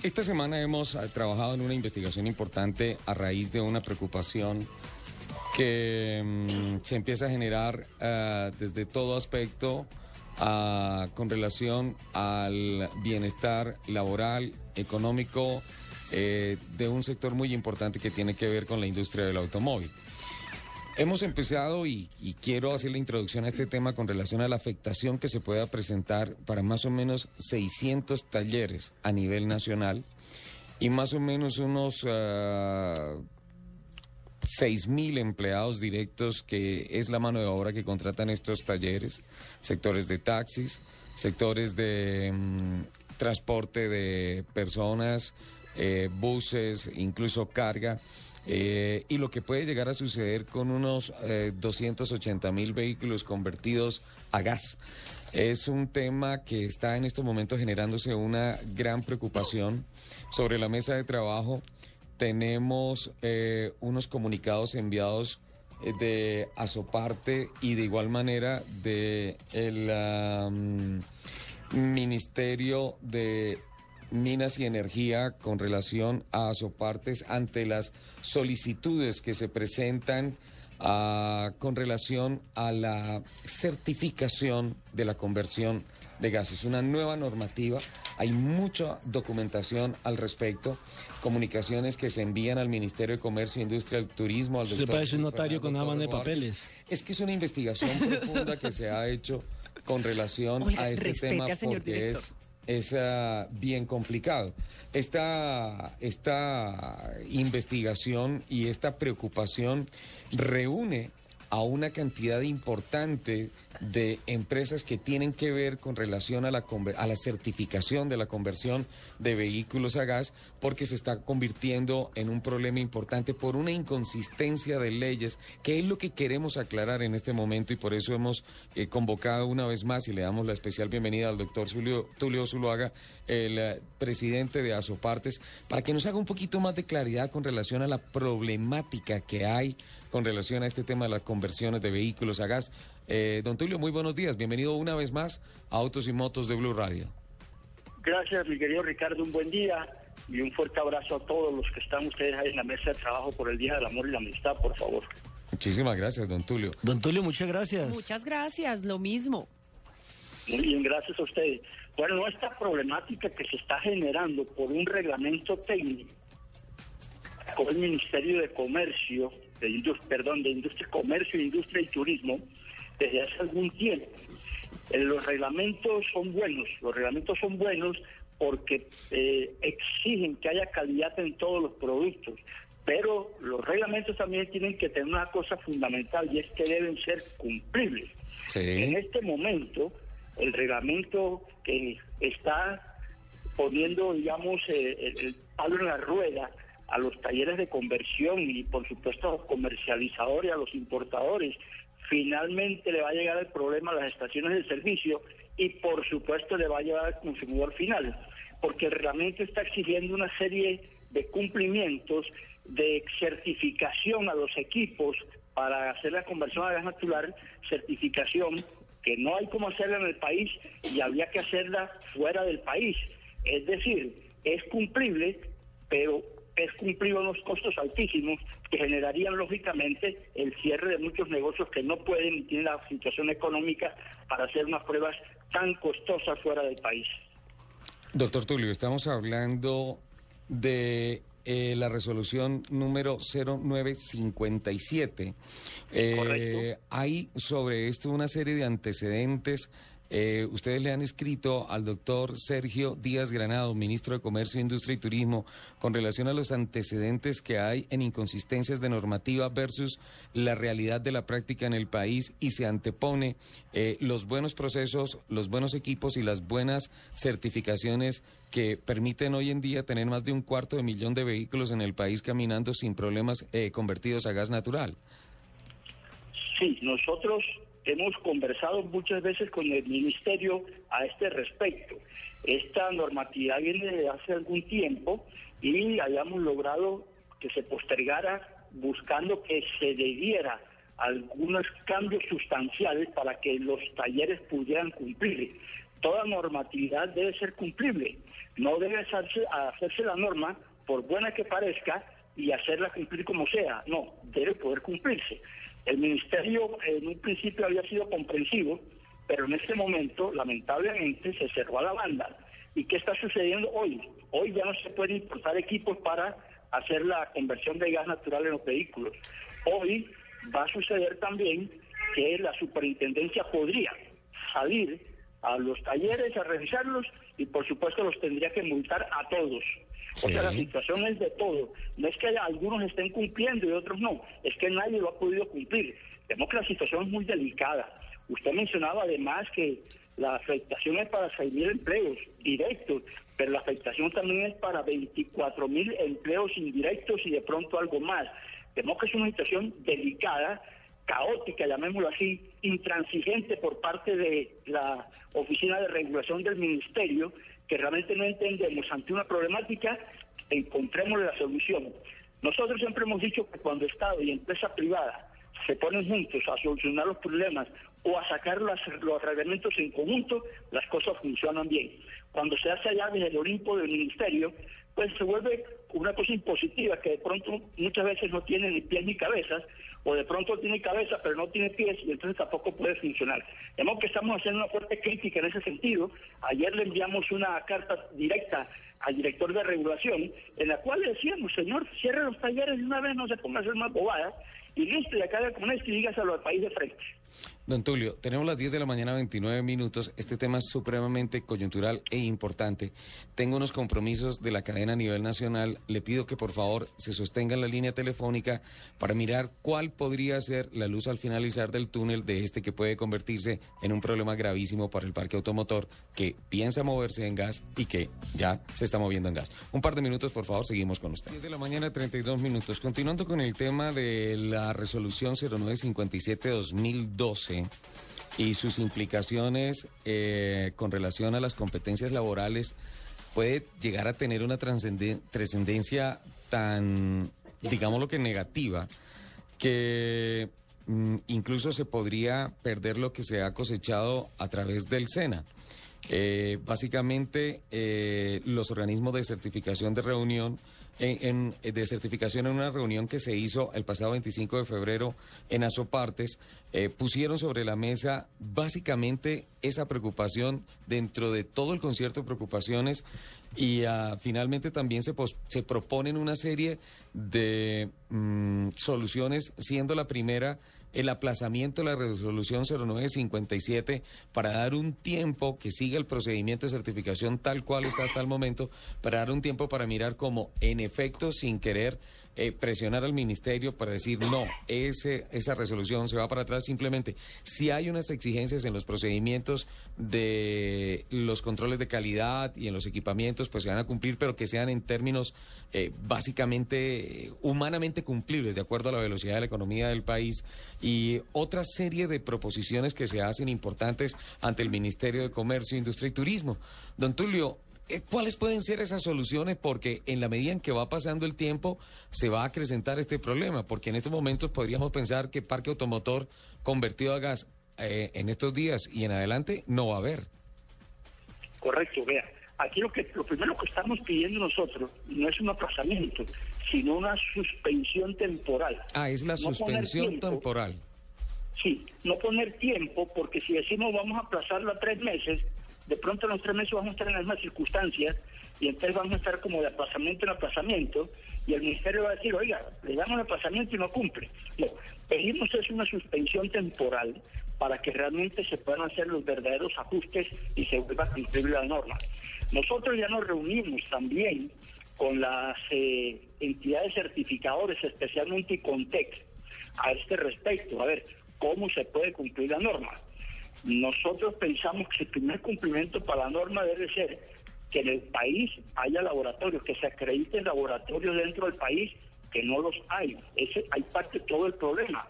Esta semana hemos eh, trabajado en una investigación importante a raíz de una preocupación que mm, se empieza a generar eh, desde todo aspecto ah, con relación al bienestar laboral, económico eh, de un sector muy importante que tiene que ver con la industria del automóvil. Hemos empezado y, quiero hacer la introducción a este tema con relación a la afectación que se pueda presentar para más o menos 600 talleres a nivel nacional y más o menos unos uh, ah, 6.000 empleados directos que es la mano de obra que contratan estos talleres, sectores de taxis, sectores de um, transporte de personas, eh, buses, incluso carga. Eh, y lo que puede llegar a suceder con unos eh, 280 mil vehículos convertidos a gas. Es un tema que está en estos momentos generándose una gran preocupación. Sobre la mesa de trabajo tenemos eh, unos comunicados enviados eh, de Asoparte y de igual manera de el Ministerio de Minas y Energía con relación a Asopartes ante las solicitudes que se presentan uh, con relación a la certificación de la conversión de gases. Una nueva normativa, hay mucha documentación al respecto, comunicaciones que se envían al Ministerio de Comercio, Industria y Turismo, al doctor... Se parece un notario con una de papeles. Es que es una investigación profunda que se ha hecho con relación a este tema porque director. es es uh, bien complicado. Esta, esta investigación y esta preocupación reúne a una cantidad importante de empresas que tienen que ver con relación a la, a la certificación de la conversión de vehículos a gas, porque se está convirtiendo en un problema importante por una inconsistencia de leyes, que es lo que queremos aclarar en este momento y por eso hemos eh, convocado una vez más y le damos la especial bienvenida al doctor Tulio, Tulio Zuluaga, el uh, presidente de Asopartes, para que nos haga un poquito más de claridad con relación a la problemática que hay con relación a este tema de las conversiones de vehículos a gas. Eh, don Tulio, muy buenos días. Bienvenido una vez más a Autos y Motos de Blue Radio. Gracias, mi querido Ricardo. Un buen día y un fuerte abrazo a todos los que están ustedes ahí en la mesa de trabajo por el Día del Amor y la Amistad, por favor. Muchísimas gracias, don Tulio. Don Tulio, muchas gracias. Muchas gracias, lo mismo. Muy bien, gracias a ustedes. Bueno, esta problemática que se está generando por un reglamento técnico con el Ministerio de Comercio, de Industria, perdón, de Industria, Comercio, Industria y Turismo, desde hace algún tiempo. Eh, los reglamentos son buenos, los reglamentos son buenos porque eh, exigen que haya calidad en todos los productos, pero los reglamentos también tienen que tener una cosa fundamental y es que deben ser cumplibles. Sí. En este momento, el reglamento que está poniendo, digamos, eh, el, el palo en la rueda a los talleres de conversión y, por supuesto, a los comercializadores, a los importadores, finalmente le va a llegar el problema a las estaciones de servicio y por supuesto le va a llevar al consumidor final, porque el reglamento está exigiendo una serie de cumplimientos de certificación a los equipos para hacer la conversión a gas natural, certificación que no hay como hacerla en el país y habría que hacerla fuera del país. Es decir, es cumplible, pero es cumplir unos costos altísimos que generarían lógicamente el cierre de muchos negocios que no pueden y tienen la situación económica para hacer unas pruebas tan costosas fuera del país. Doctor Tulio, estamos hablando de eh, la resolución número 0957. Eh, hay sobre esto una serie de antecedentes eh, ustedes le han escrito al doctor Sergio Díaz Granado, ministro de Comercio, Industria y Turismo, con relación a los antecedentes que hay en inconsistencias de normativa versus la realidad de la práctica en el país y se antepone eh, los buenos procesos, los buenos equipos y las buenas certificaciones que permiten hoy en día tener más de un cuarto de millón de vehículos en el país caminando sin problemas eh, convertidos a gas natural. Sí, nosotros hemos conversado muchas veces con el ministerio a este respecto. Esta normatividad viene de hace algún tiempo y hayamos logrado que se postergara buscando que se debiera algunos cambios sustanciales para que los talleres pudieran cumplir. toda normatividad debe ser cumplible. No debe hacerse, hacerse la norma, por buena que parezca, y hacerla cumplir como sea. No, debe poder cumplirse. El ministerio en un principio había sido comprensivo, pero en este momento, lamentablemente, se cerró a la banda. ¿Y qué está sucediendo hoy? Hoy ya no se puede importar equipos para hacer la conversión de gas natural en los vehículos. Hoy va a suceder también que la superintendencia podría salir a los talleres a revisarlos y por supuesto los tendría que multar a todos. O sea, la situación es de todo. No es que algunos estén cumpliendo y otros no, es que nadie lo ha podido cumplir. Vemos que la situación es muy delicada. Usted mencionaba además que la afectación es para 6.000 empleos directos, pero la afectación también es para 24 mil empleos indirectos y de pronto algo más. Vemos que es una situación delicada, caótica, llamémoslo así, intransigente por parte de la Oficina de Regulación del Ministerio, que realmente no entendemos ante una problemática, encontremos la solución. Nosotros siempre hemos dicho que cuando Estado y empresa privada se ponen juntos a solucionar los problemas o a sacar los reglamentos en conjunto, las cosas funcionan bien. Cuando se hace allá desde el Olimpo del Ministerio, pues se vuelve una cosa impositiva que de pronto muchas veces no tiene ni pies ni cabezas, o de pronto tiene cabeza pero no tiene pies y entonces tampoco puede funcionar. Vemos que estamos haciendo una fuerte crítica en ese sentido. Ayer le enviamos una carta directa al director de regulación en la cual le decíamos, señor, cierre los talleres de una vez, no se ponga a hacer más bobadas y listo, y acabe con esto y dígaselo al país de frente. Don Tulio, tenemos las 10 de la mañana, 29 minutos. Este tema es supremamente coyuntural e importante. Tengo unos compromisos de la cadena a nivel nacional. Le pido que por favor se sostenga en la línea telefónica para mirar cuál podría ser la luz al finalizar del túnel de este que puede convertirse en un problema gravísimo para el parque automotor que piensa moverse en gas y que ya se está moviendo en gas. Un par de minutos, por favor, seguimos con usted. 10 de la mañana, 32 minutos. Continuando con el tema de la resolución 0957-2012 y sus implicaciones eh, con relación a las competencias laborales puede llegar a tener una trascendencia tan, digamos lo que negativa, que mm, incluso se podría perder lo que se ha cosechado a través del SENA. Eh, básicamente, eh, los organismos de certificación de reunión en, de certificación en una reunión que se hizo el pasado 25 de febrero en Azopartes, eh, pusieron sobre la mesa básicamente esa preocupación dentro de todo el concierto de preocupaciones y ah, finalmente también se, se proponen una serie de mm, soluciones, siendo la primera el aplazamiento de la resolución 0957 para dar un tiempo que siga el procedimiento de certificación tal cual está hasta el momento, para dar un tiempo para mirar cómo, en efecto, sin querer eh, presionar al ministerio para decir no, ese, esa resolución se va para atrás. Simplemente, si hay unas exigencias en los procedimientos de los controles de calidad y en los equipamientos, pues se van a cumplir, pero que sean en términos eh, básicamente humanamente cumplibles, de acuerdo a la velocidad de la economía del país. Y otra serie de proposiciones que se hacen importantes ante el Ministerio de Comercio, Industria y Turismo. Don Tulio, ¿Cuáles pueden ser esas soluciones? Porque en la medida en que va pasando el tiempo, se va a acrecentar este problema. Porque en estos momentos podríamos pensar que parque automotor convertido a gas eh, en estos días y en adelante no va a haber. Correcto, vea. Aquí lo, que, lo primero que estamos pidiendo nosotros no es un aplazamiento, sino una suspensión temporal. Ah, es la suspensión temporal. Sí, no poner tiempo, porque si decimos vamos a aplazarlo tres meses, de pronto en los tres meses vamos a estar en las mismas circunstancias y entonces vamos a estar como de aplazamiento en aplazamiento y el ministerio va a decir, oiga, le damos el aplazamiento y no cumple. No, pedimos es una suspensión temporal para que realmente se puedan hacer los verdaderos ajustes y se vuelva a cumplir la norma. Nosotros ya nos reunimos también con las eh, entidades certificadores, especialmente Contec, a este respecto, a ver cómo se puede cumplir la norma. Nosotros pensamos que el primer cumplimiento para la norma debe ser que en el país haya laboratorios, que se acrediten laboratorios dentro del país, que no los hay. Ese, hay parte de todo el problema.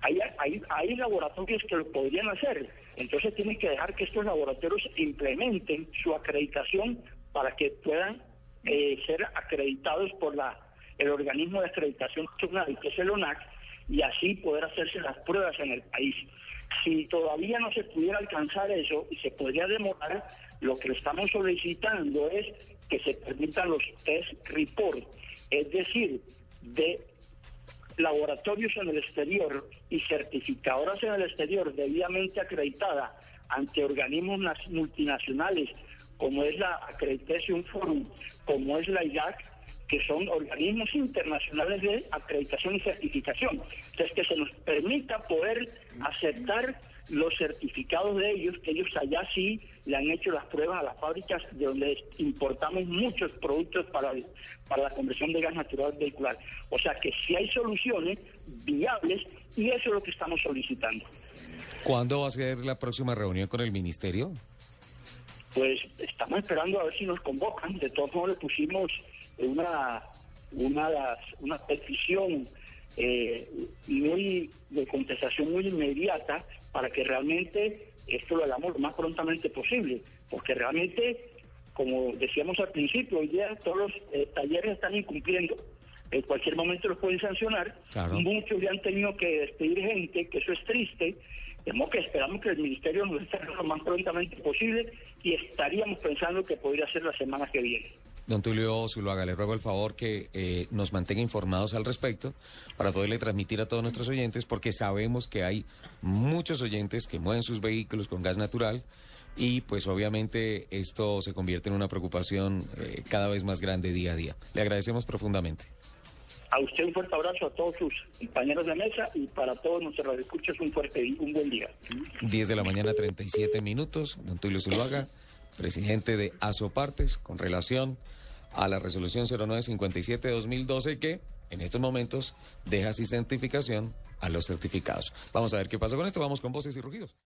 Hay, hay, hay laboratorios que lo podrían hacer, entonces tienen que dejar que estos laboratorios implementen su acreditación para que puedan eh, ser acreditados por la el organismo de acreditación nacional, que es el ONAC, y así poder hacerse las pruebas en el país. Si todavía no se pudiera alcanzar eso y se podría demorar, lo que estamos solicitando es que se permitan los test report, es decir, de laboratorios en el exterior y certificadoras en el exterior debidamente acreditada ante organismos multinacionales como es la Accreditation Forum, como es la IDAC, que son organismos internacionales de acreditación y certificación. Entonces, que se nos permita poder aceptar los certificados de ellos, que ellos allá sí le han hecho las pruebas a las fábricas de donde importamos muchos productos para, para la conversión de gas natural vehicular. O sea que si hay soluciones viables y eso es lo que estamos solicitando. ¿Cuándo va a ser la próxima reunión con el ministerio? Pues estamos esperando a ver si nos convocan. De todos modos le pusimos una, una, una petición eh, muy de contestación muy inmediata para que realmente esto lo hagamos lo más prontamente posible, porque realmente, como decíamos al principio, hoy día todos los eh, talleres están incumpliendo. En cualquier momento los pueden sancionar. Muchos ya han tenido que despedir gente, que eso es triste. Tenemos que esperamos que el ministerio nos esté lo más prontamente posible y estaríamos pensando que podría ser la semana que viene. Don Tulio Zuluaga, le ruego el favor que eh, nos mantenga informados al respecto para poderle transmitir a todos nuestros oyentes, porque sabemos que hay muchos oyentes que mueven sus vehículos con gas natural y pues obviamente esto se convierte en una preocupación eh, cada vez más grande día a día. Le agradecemos profundamente. A usted un fuerte abrazo, a todos sus compañeros de mesa y para todos nuestros escuchas un fuerte un buen día. 10 de la mañana, 37 minutos. Don Tulio Zuluaga presidente de Asopartes, con relación a la resolución 0957-2012 que en estos momentos deja sin certificación a los certificados. Vamos a ver qué pasa con esto. Vamos con voces y rugidos.